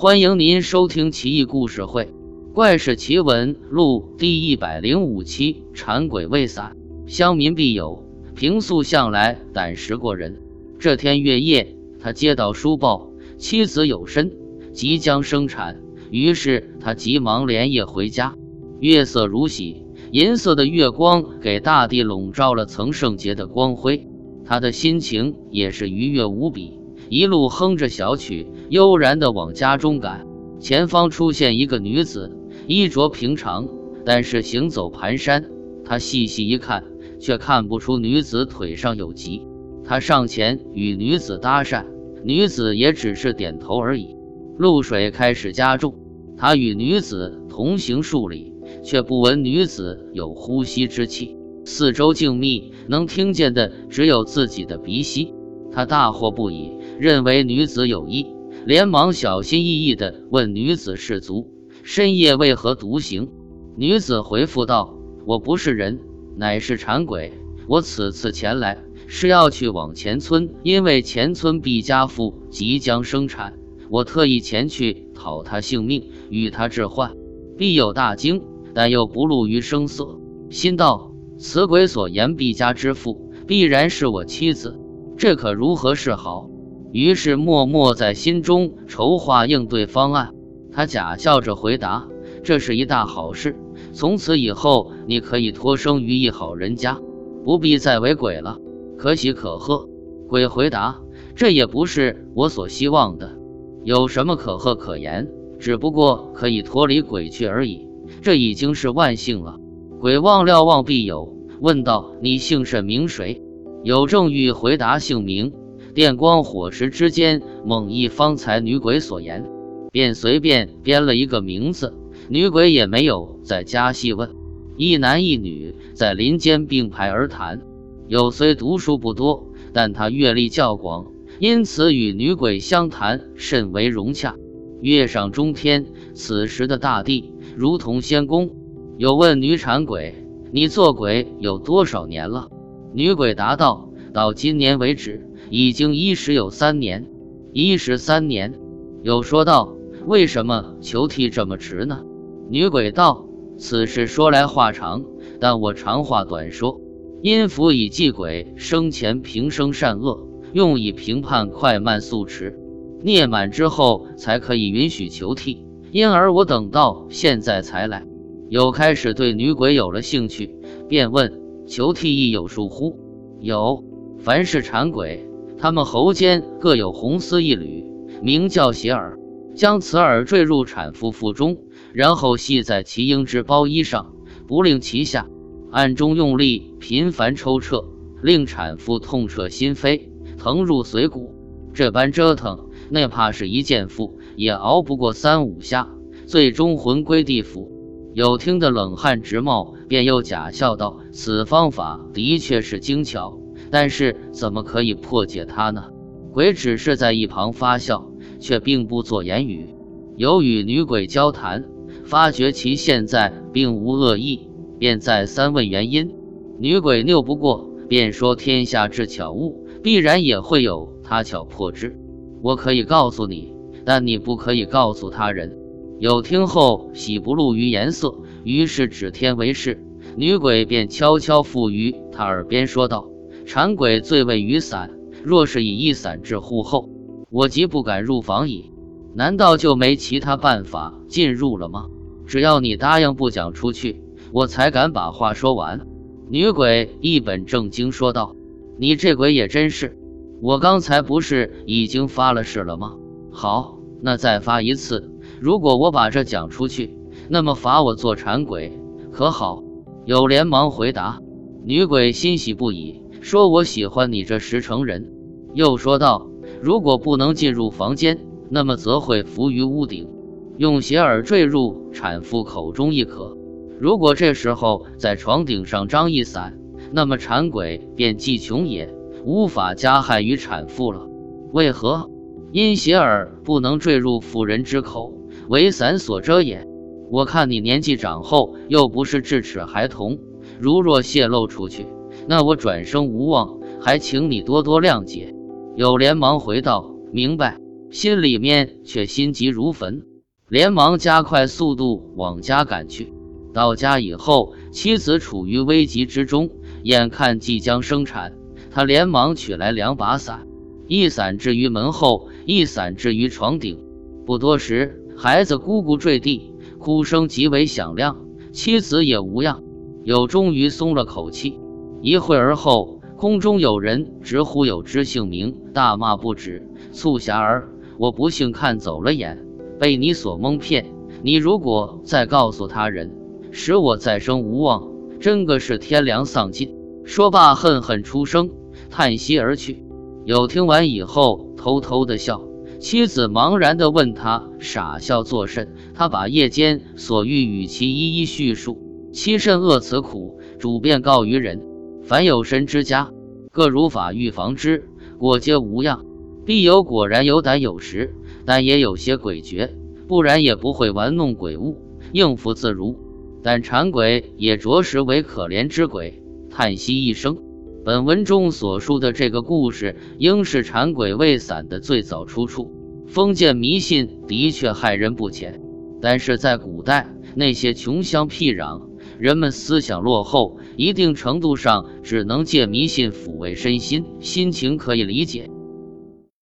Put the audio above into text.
欢迎您收听《奇异故事会·怪事奇闻录》第一百零五期。馋鬼未散，乡民必有。平素向来胆识过人。这天月夜，他接到书报，妻子有身，即将生产。于是他急忙连夜回家。月色如洗，银色的月光给大地笼罩了层圣洁的光辉。他的心情也是愉悦无比，一路哼着小曲。悠然地往家中赶，前方出现一个女子，衣着平常，但是行走蹒跚。他细细一看，却看不出女子腿上有疾。他上前与女子搭讪，女子也只是点头而已。露水开始加重，他与女子同行数里，却不闻女子有呼吸之气。四周静谧，能听见的只有自己的鼻息。他大惑不已，认为女子有意。连忙小心翼翼地问女子氏族，深夜为何独行？女子回复道：“我不是人，乃是馋鬼。我此次前来是要去往前村，因为前村毕家妇即将生产，我特意前去讨她性命，与她置换。必有大惊，但又不露于声色，心道：此鬼所言毕家之妇，必然是我妻子，这可如何是好？”于是默默在心中筹划应对方案。他假笑着回答：“这是一大好事，从此以后你可以托生于一好人家，不必再为鬼了，可喜可贺。”鬼回答：“这也不是我所希望的，有什么可贺可言？只不过可以脱离鬼去而已，这已经是万幸了。”鬼望料望必有，问道：“你姓甚名谁？”有正欲回答姓名。电光火石之间，猛忆方才女鬼所言，便随便编了一个名字。女鬼也没有再加细问。一男一女在林间并排而谈，有虽读书不多，但他阅历较广，因此与女鬼相谈甚为融洽。月上中天，此时的大地如同仙宫。有问女产鬼：“你做鬼有多少年了？”女鬼答道：“到今年为止。”已经一十有三年，一十三年。有说道：“为什么求替这么迟呢？”女鬼道：“此事说来话长，但我长话短说。阴府以祭鬼生前平生善恶，用以评判快慢速迟。孽满之后才可以允许求替，因而我等到现在才来。有开始对女鬼有了兴趣，便问：求替亦有数乎？有，凡是馋鬼。他们喉间各有红丝一缕，名叫邪耳，将此耳坠入产妇腹中，然后系在其婴之包衣上，不令其下，暗中用力频繁抽撤，令产妇痛彻心扉，疼入髓骨。这般折腾，那怕是一剑妇也熬不过三五下，最终魂归地府。有听得冷汗直冒，便又假笑道：“此方法的确是精巧。”但是怎么可以破解它呢？鬼只是在一旁发笑，却并不做言语。有与女鬼交谈，发觉其现在并无恶意，便再三问原因。女鬼拗不过，便说：“天下之巧物，必然也会有他巧破之。我可以告诉你，但你不可以告诉他人。”有听后喜不露于颜色，于是指天为誓。女鬼便悄悄附于他耳边说道。馋鬼最为雨伞，若是以一伞至户后，我即不敢入房矣。难道就没其他办法进入了吗？只要你答应不讲出去，我才敢把话说完。女鬼一本正经说道：“你这鬼也真是，我刚才不是已经发了誓了吗？好，那再发一次。如果我把这讲出去，那么罚我做馋鬼，可好？”有连忙回答。女鬼欣喜不已。说：“我喜欢你这实诚人。”又说道：“如果不能进入房间，那么则会浮于屋顶，用鞋耳坠入产妇口中亦可。如果这时候在床顶上张一伞，那么馋鬼便既穷也无法加害于产妇了。为何？因鞋耳不能坠入妇人之口，为伞所遮也。我看你年纪长后，又不是智齿孩童，如若泄露出去。”那我转生无望，还请你多多谅解。有连忙回道：“明白。”心里面却心急如焚，连忙加快速度往家赶去。到家以后，妻子处于危急之中，眼看即将生产，他连忙取来两把伞，一伞置于门后，一伞置于床顶。不多时，孩子咕咕坠地，哭声极为响亮，妻子也无恙，有终于松了口气。一会儿后，空中有人直呼有知姓名，大骂不止：“促霞儿，我不幸看走了眼，被你所蒙骗。你如果再告诉他人，使我再生无望，真个是天良丧尽。”说罢，恨恨出声，叹息而去。有听完以后，偷偷的笑。妻子茫然地问他：“傻笑作甚？”他把夜间所遇与其一一叙述。妻甚恶此苦，主便告于人：凡有身之家，各如法预防之，果皆无恙。必有果然有胆有识，但也有些诡谲，不然也不会玩弄鬼物，应付自如。但馋鬼也着实为可怜之鬼。叹息一声。本文中所述的这个故事，应是馋鬼未散的最早出处。封建迷信的确害人不浅，但是在古代，那些穷乡僻壤，人们思想落后，一定程度上只能借迷信抚慰身心，心情可以理解。